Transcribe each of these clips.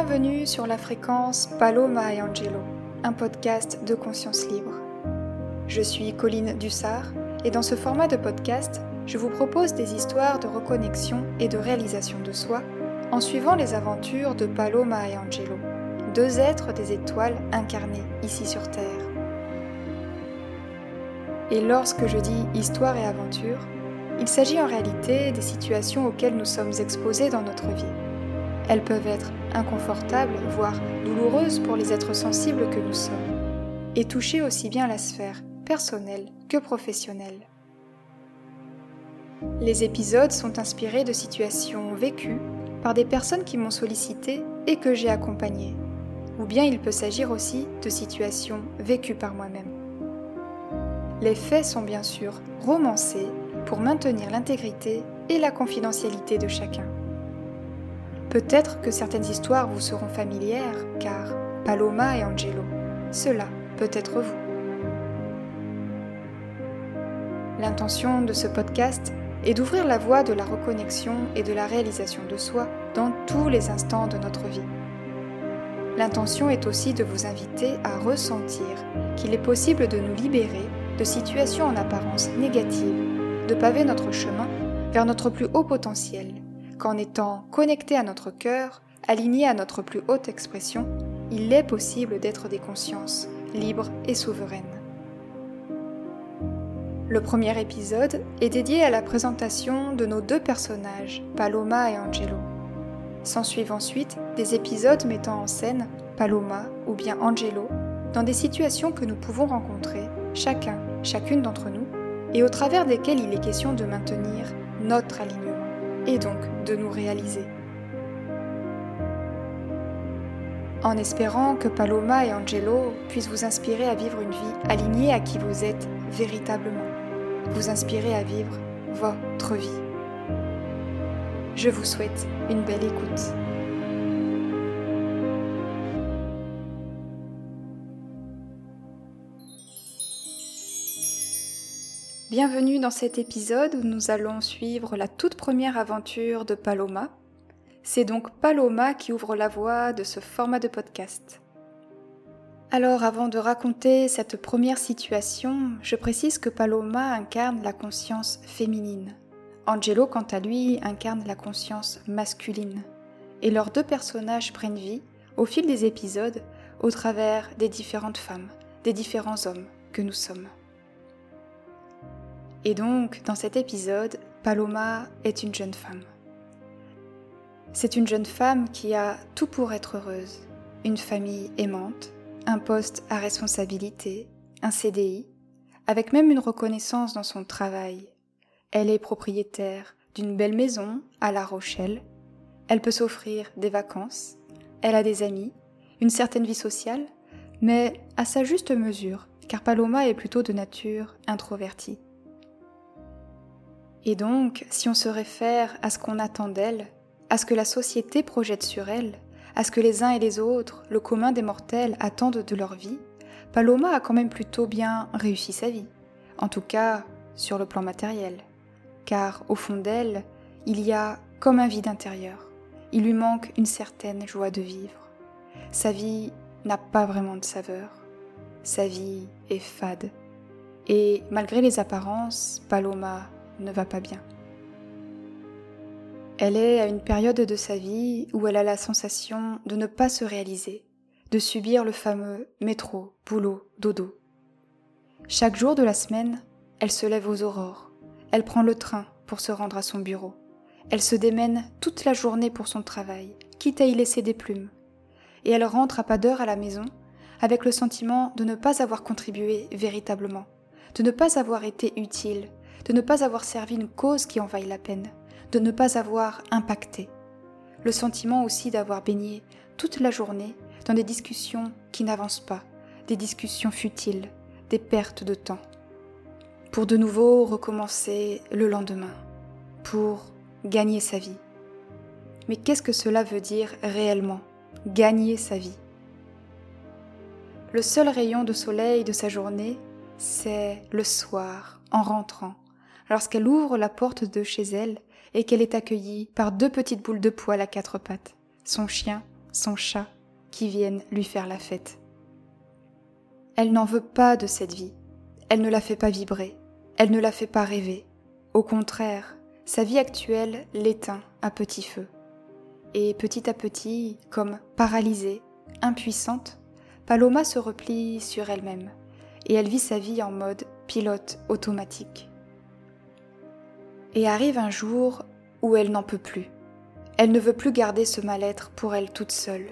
Bienvenue sur la fréquence Paloma et Angelo, un podcast de conscience libre. Je suis Colline Dussard et dans ce format de podcast, je vous propose des histoires de reconnexion et de réalisation de soi en suivant les aventures de Paloma et Angelo, deux êtres des étoiles incarnés ici sur Terre. Et lorsque je dis histoire et aventure, il s'agit en réalité des situations auxquelles nous sommes exposés dans notre vie elles peuvent être inconfortables, voire douloureuses pour les êtres sensibles que nous sommes, et toucher aussi bien la sphère personnelle que professionnelle. Les épisodes sont inspirés de situations vécues par des personnes qui m'ont sollicité et que j'ai accompagnées, ou bien il peut s'agir aussi de situations vécues par moi-même. Les faits sont bien sûr romancés pour maintenir l'intégrité et la confidentialité de chacun. Peut-être que certaines histoires vous seront familières, car Paloma et Angelo, cela peut être vous. L'intention de ce podcast est d'ouvrir la voie de la reconnexion et de la réalisation de soi dans tous les instants de notre vie. L'intention est aussi de vous inviter à ressentir qu'il est possible de nous libérer de situations en apparence négatives, de paver notre chemin vers notre plus haut potentiel qu'en étant connecté à notre cœur, aligné à notre plus haute expression, il est possible d'être des consciences libres et souveraines. Le premier épisode est dédié à la présentation de nos deux personnages, Paloma et Angelo. S'ensuivent ensuite des épisodes mettant en scène Paloma ou bien Angelo dans des situations que nous pouvons rencontrer, chacun, chacune d'entre nous, et au travers desquelles il est question de maintenir notre alignement et donc de nous réaliser. En espérant que Paloma et Angelo puissent vous inspirer à vivre une vie alignée à qui vous êtes véritablement, vous inspirer à vivre votre vie. Je vous souhaite une belle écoute. Bienvenue dans cet épisode où nous allons suivre la toute première aventure de Paloma. C'est donc Paloma qui ouvre la voie de ce format de podcast. Alors avant de raconter cette première situation, je précise que Paloma incarne la conscience féminine. Angelo, quant à lui, incarne la conscience masculine. Et leurs deux personnages prennent vie, au fil des épisodes, au travers des différentes femmes, des différents hommes que nous sommes. Et donc, dans cet épisode, Paloma est une jeune femme. C'est une jeune femme qui a tout pour être heureuse. Une famille aimante, un poste à responsabilité, un CDI, avec même une reconnaissance dans son travail. Elle est propriétaire d'une belle maison à La Rochelle. Elle peut s'offrir des vacances. Elle a des amis, une certaine vie sociale, mais à sa juste mesure, car Paloma est plutôt de nature introvertie. Et donc, si on se réfère à ce qu'on attend d'elle, à ce que la société projette sur elle, à ce que les uns et les autres, le commun des mortels, attendent de leur vie, Paloma a quand même plutôt bien réussi sa vie, en tout cas sur le plan matériel, car au fond d'elle, il y a comme un vide intérieur, il lui manque une certaine joie de vivre. Sa vie n'a pas vraiment de saveur, sa vie est fade, et malgré les apparences, Paloma ne va pas bien. Elle est à une période de sa vie où elle a la sensation de ne pas se réaliser, de subir le fameux métro, boulot, dodo. Chaque jour de la semaine, elle se lève aux aurores, elle prend le train pour se rendre à son bureau, elle se démène toute la journée pour son travail, quitte à y laisser des plumes, et elle rentre à pas d'heure à la maison avec le sentiment de ne pas avoir contribué véritablement, de ne pas avoir été utile, de ne pas avoir servi une cause qui en vaille la peine, de ne pas avoir impacté. Le sentiment aussi d'avoir baigné toute la journée dans des discussions qui n'avancent pas, des discussions futiles, des pertes de temps. Pour de nouveau recommencer le lendemain, pour gagner sa vie. Mais qu'est-ce que cela veut dire réellement, gagner sa vie? Le seul rayon de soleil de sa journée, c'est le soir, en rentrant, lorsqu'elle ouvre la porte de chez elle et qu'elle est accueillie par deux petites boules de poils à quatre pattes, son chien son chat, qui viennent lui faire la fête. Elle n'en veut pas de cette vie, elle ne la fait pas vibrer, elle ne la fait pas rêver. Au contraire, sa vie actuelle l'éteint à petit feu. Et petit à petit, comme paralysée, impuissante, Paloma se replie sur elle-même et elle vit sa vie en mode pilote automatique. Et arrive un jour où elle n'en peut plus. Elle ne veut plus garder ce mal-être pour elle toute seule.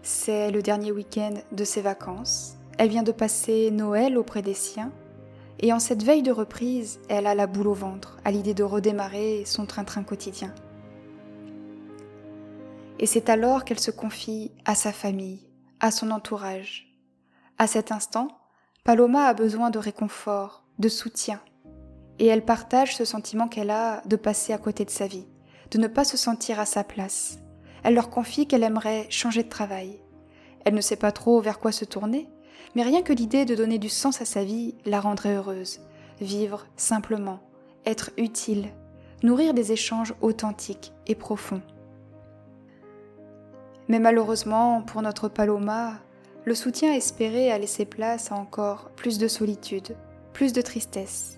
C'est le dernier week-end de ses vacances. Elle vient de passer Noël auprès des siens. Et en cette veille de reprise, elle a la boule au ventre à l'idée de redémarrer son train-train quotidien. Et c'est alors qu'elle se confie à sa famille, à son entourage. À cet instant, Paloma a besoin de réconfort, de soutien, et elle partage ce sentiment qu'elle a de passer à côté de sa vie, de ne pas se sentir à sa place. Elle leur confie qu'elle aimerait changer de travail. Elle ne sait pas trop vers quoi se tourner, mais rien que l'idée de donner du sens à sa vie la rendrait heureuse. Vivre simplement, être utile, nourrir des échanges authentiques et profonds. Mais malheureusement, pour notre Paloma, le soutien espéré a laissé place à encore plus de solitude, plus de tristesse,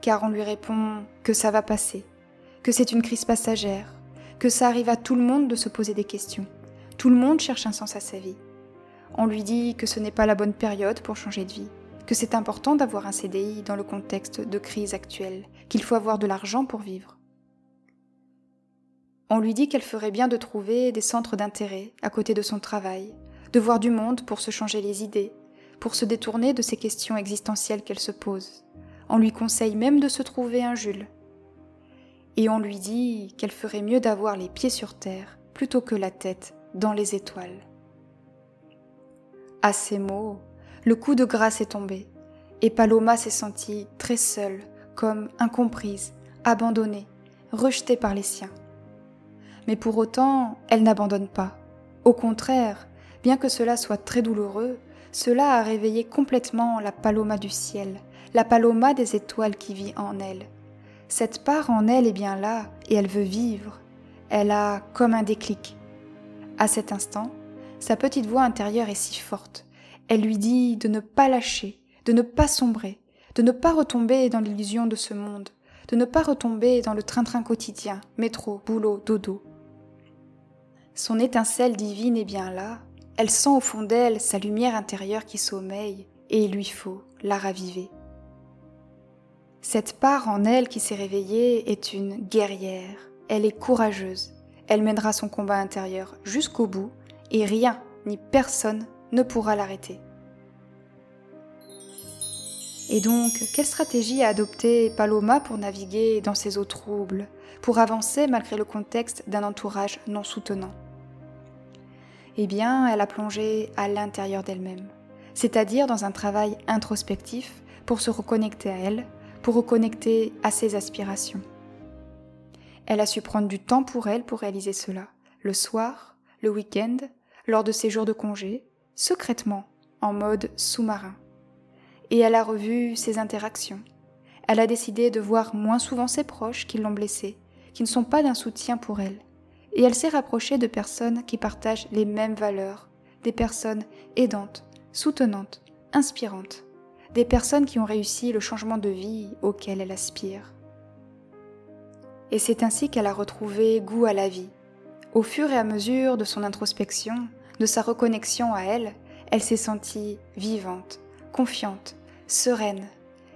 car on lui répond que ça va passer, que c'est une crise passagère, que ça arrive à tout le monde de se poser des questions. Tout le monde cherche un sens à sa vie. On lui dit que ce n'est pas la bonne période pour changer de vie, que c'est important d'avoir un CDI dans le contexte de crise actuelle, qu'il faut avoir de l'argent pour vivre. On lui dit qu'elle ferait bien de trouver des centres d'intérêt à côté de son travail, de voir du monde pour se changer les idées, pour se détourner de ces questions existentielles qu'elle se pose. On lui conseille même de se trouver un Jules. Et on lui dit qu'elle ferait mieux d'avoir les pieds sur terre plutôt que la tête dans les étoiles. À ces mots, le coup de grâce est tombé, et Paloma s'est sentie très seule, comme incomprise, abandonnée, rejetée par les siens. Mais pour autant, elle n'abandonne pas. Au contraire, bien que cela soit très douloureux, cela a réveillé complètement la paloma du ciel, la paloma des étoiles qui vit en elle. Cette part en elle est bien là et elle veut vivre. Elle a comme un déclic. À cet instant, sa petite voix intérieure est si forte. Elle lui dit de ne pas lâcher, de ne pas sombrer, de ne pas retomber dans l'illusion de ce monde, de ne pas retomber dans le train-train quotidien, métro, boulot, dodo. Son étincelle divine est bien là, elle sent au fond d'elle sa lumière intérieure qui sommeille, et il lui faut la raviver. Cette part en elle qui s'est réveillée est une guerrière, elle est courageuse, elle mènera son combat intérieur jusqu'au bout, et rien ni personne ne pourra l'arrêter. Et donc, quelle stratégie a adopté Paloma pour naviguer dans ces eaux troubles, pour avancer malgré le contexte d'un entourage non soutenant? Eh bien, elle a plongé à l'intérieur d'elle-même, c'est-à-dire dans un travail introspectif pour se reconnecter à elle, pour reconnecter à ses aspirations. Elle a su prendre du temps pour elle pour réaliser cela, le soir, le week-end, lors de ses jours de congé, secrètement, en mode sous-marin et elle a revu ses interactions. Elle a décidé de voir moins souvent ses proches qui l'ont blessée, qui ne sont pas d'un soutien pour elle. Et elle s'est rapprochée de personnes qui partagent les mêmes valeurs, des personnes aidantes, soutenantes, inspirantes, des personnes qui ont réussi le changement de vie auquel elle aspire. Et c'est ainsi qu'elle a retrouvé goût à la vie. Au fur et à mesure de son introspection, de sa reconnexion à elle, elle s'est sentie vivante, confiante, sereine,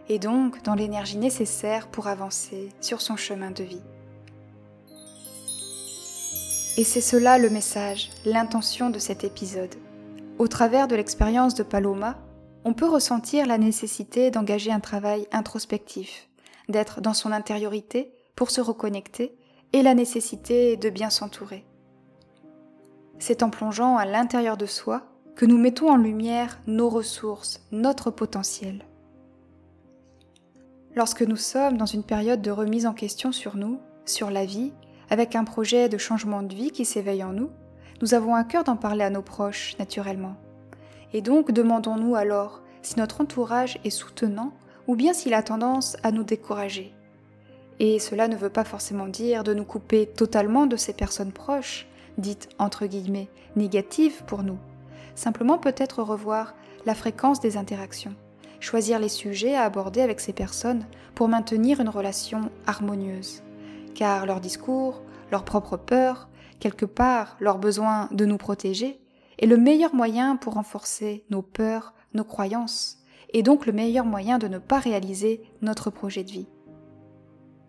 et donc dans l'énergie nécessaire pour avancer sur son chemin de vie. Et c'est cela le message, l'intention de cet épisode. Au travers de l'expérience de Paloma, on peut ressentir la nécessité d'engager un travail introspectif, d'être dans son intériorité pour se reconnecter, et la nécessité de bien s'entourer. C'est en plongeant à l'intérieur de soi que nous mettons en lumière nos ressources, notre potentiel. Lorsque nous sommes dans une période de remise en question sur nous, sur la vie, avec un projet de changement de vie qui s'éveille en nous, nous avons à cœur d'en parler à nos proches, naturellement. Et donc demandons-nous alors si notre entourage est soutenant ou bien s'il a tendance à nous décourager. Et cela ne veut pas forcément dire de nous couper totalement de ces personnes proches, dites entre guillemets négatives pour nous. Simplement peut-être revoir la fréquence des interactions, choisir les sujets à aborder avec ces personnes pour maintenir une relation harmonieuse. Car leur discours, leurs propres peurs, quelque part leur besoin de nous protéger, est le meilleur moyen pour renforcer nos peurs, nos croyances, et donc le meilleur moyen de ne pas réaliser notre projet de vie.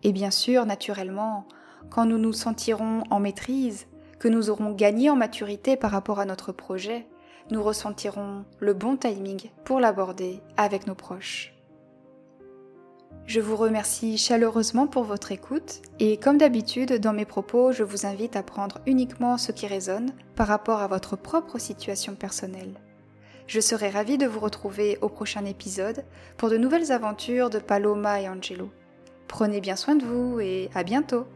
Et bien sûr, naturellement, quand nous nous sentirons en maîtrise, que nous aurons gagné en maturité par rapport à notre projet, nous ressentirons le bon timing pour l'aborder avec nos proches. Je vous remercie chaleureusement pour votre écoute et comme d'habitude dans mes propos, je vous invite à prendre uniquement ce qui résonne par rapport à votre propre situation personnelle. Je serai ravie de vous retrouver au prochain épisode pour de nouvelles aventures de Paloma et Angelo. Prenez bien soin de vous et à bientôt